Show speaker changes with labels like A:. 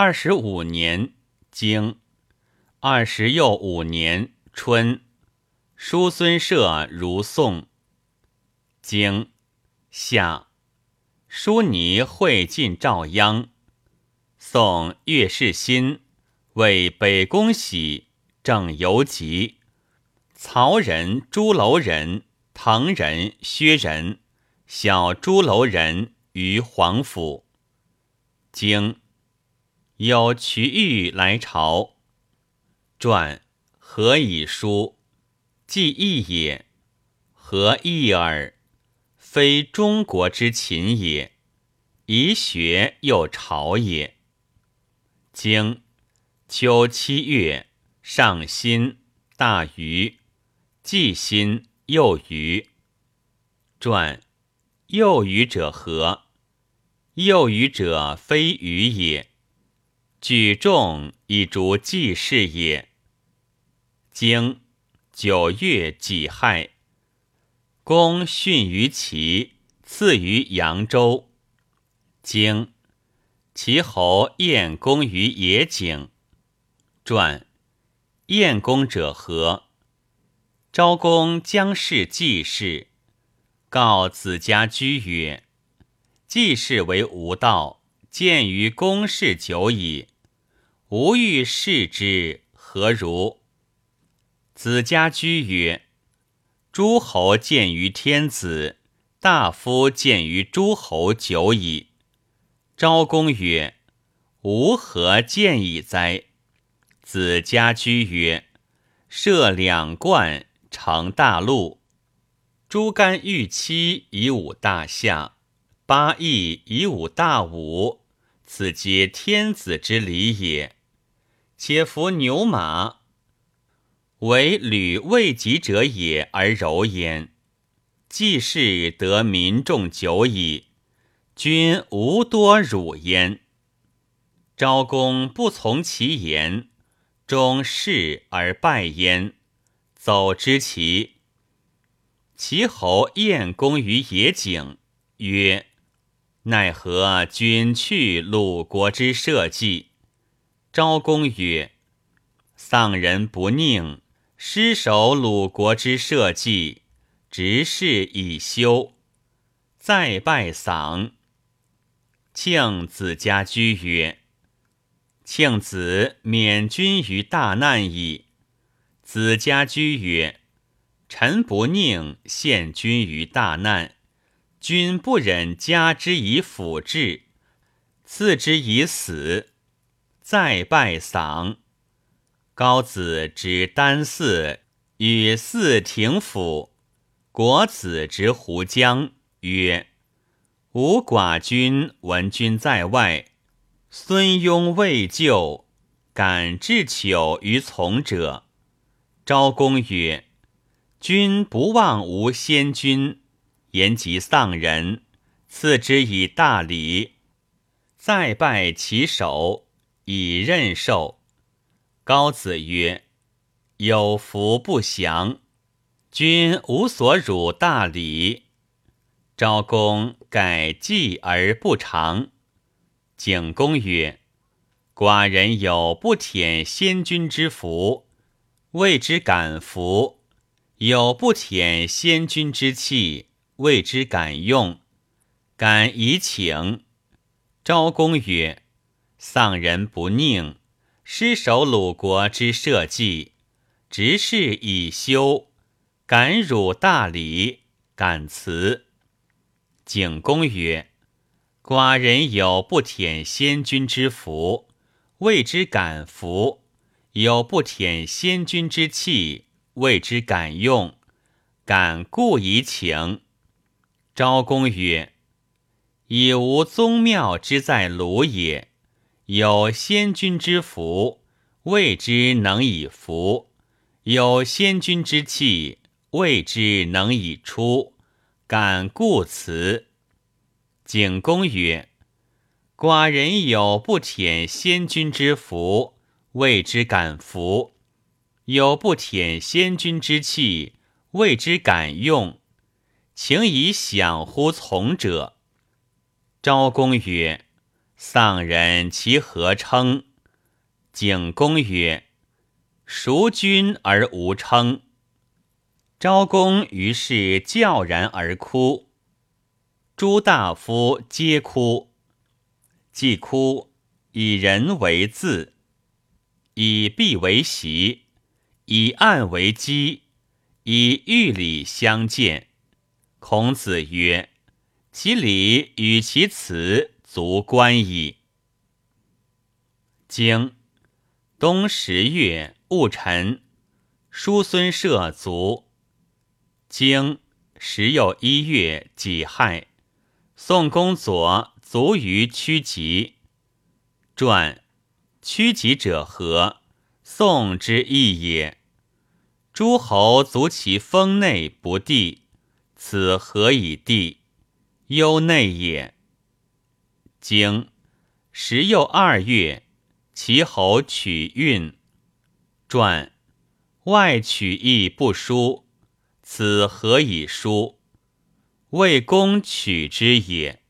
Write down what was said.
A: 二十五年经，二十又五年春，叔孙社如宋。经夏，叔尼会晋赵鞅。宋岳世新为北宫喜正游疾。曹人、朱楼人、唐人、薛人，小朱楼人于皇府。经有瞿玉来朝，传何以书？既义也，何义耳？非中国之秦也，宜学又朝也。经秋七月，上辛，大禹。既心又余。传又余者何？又余者非余也。举众以逐季氏也。经九月己亥，公训于齐，赐于扬州。经齐侯晏公于野井。传晏公者何？昭公将事季氏，告子家居曰：“季氏为无道，见于公事久矣。吾欲视之，何如？”子家居曰：“诸侯见于天子，大夫见于诸侯久矣。”昭公曰：“吾何见矣哉？”子家居曰：“设两冠。”成大陆，诸干玉期以武大夏，八佾以武大武，此皆天子之礼也。且服牛马，为履未及者也而柔焉。既是得民众久矣，君无多辱焉。昭公不从其言，终事而败焉。走之其，齐侯晏公于野井，曰：“奈何君去鲁国之社稷？”昭公曰：“丧人不宁，失守鲁国之社稷，执事以休。再拜丧。”庆子家居曰：“庆子免君于大难矣。”子家居曰：“臣不宁陷君于大难，君不忍加之以辅治，赐之以死，再拜丧。”高子之丹嗣与嗣廷府，国子之胡江曰：“吾寡君闻君在外，孙雍未就，敢置糗于从者。”昭公曰：“君不忘吾先君，言及丧人，赐之以大礼，再拜其首，以任寿。”高子曰：“有福不祥，君无所辱大礼。”昭公改祭而不尝。景公曰：“寡人有不舔先君之福。”谓之敢服，有不舔先君之气，谓之敢用。敢以请。昭公曰：“丧人不宁，失守鲁国之社稷，执事以修，敢辱大礼，敢辞。”景公曰：“寡人有不舔先君之福，谓之敢服。”有不舔先君之气，谓之敢用；敢故以请。昭公曰：“以无宗庙之在鲁也，有先君之福，谓之能以服；有先君之气，谓之能以出。敢故辞。”景公曰：“寡人有不舔先君之福。”谓之敢服，有不舔先君之气；谓之敢用，请以享乎从者。昭公曰：“丧人其何称？景公曰：“孰君而无称？”昭公于是叫然而哭，诸大夫皆哭。既哭，以人为字，以璧为席，以案为基，以玉礼相见。孔子曰：“其礼与其辞足观矣。”经冬十月戊辰，叔孙涉卒。经时又一月己亥，宋公佐卒于曲棘。传曲棘者何？宋之义也。诸侯卒其封内不地，此何以地？忧内也。经时又二月，齐侯取运。传外取亦不书。此何以书？魏公取之也。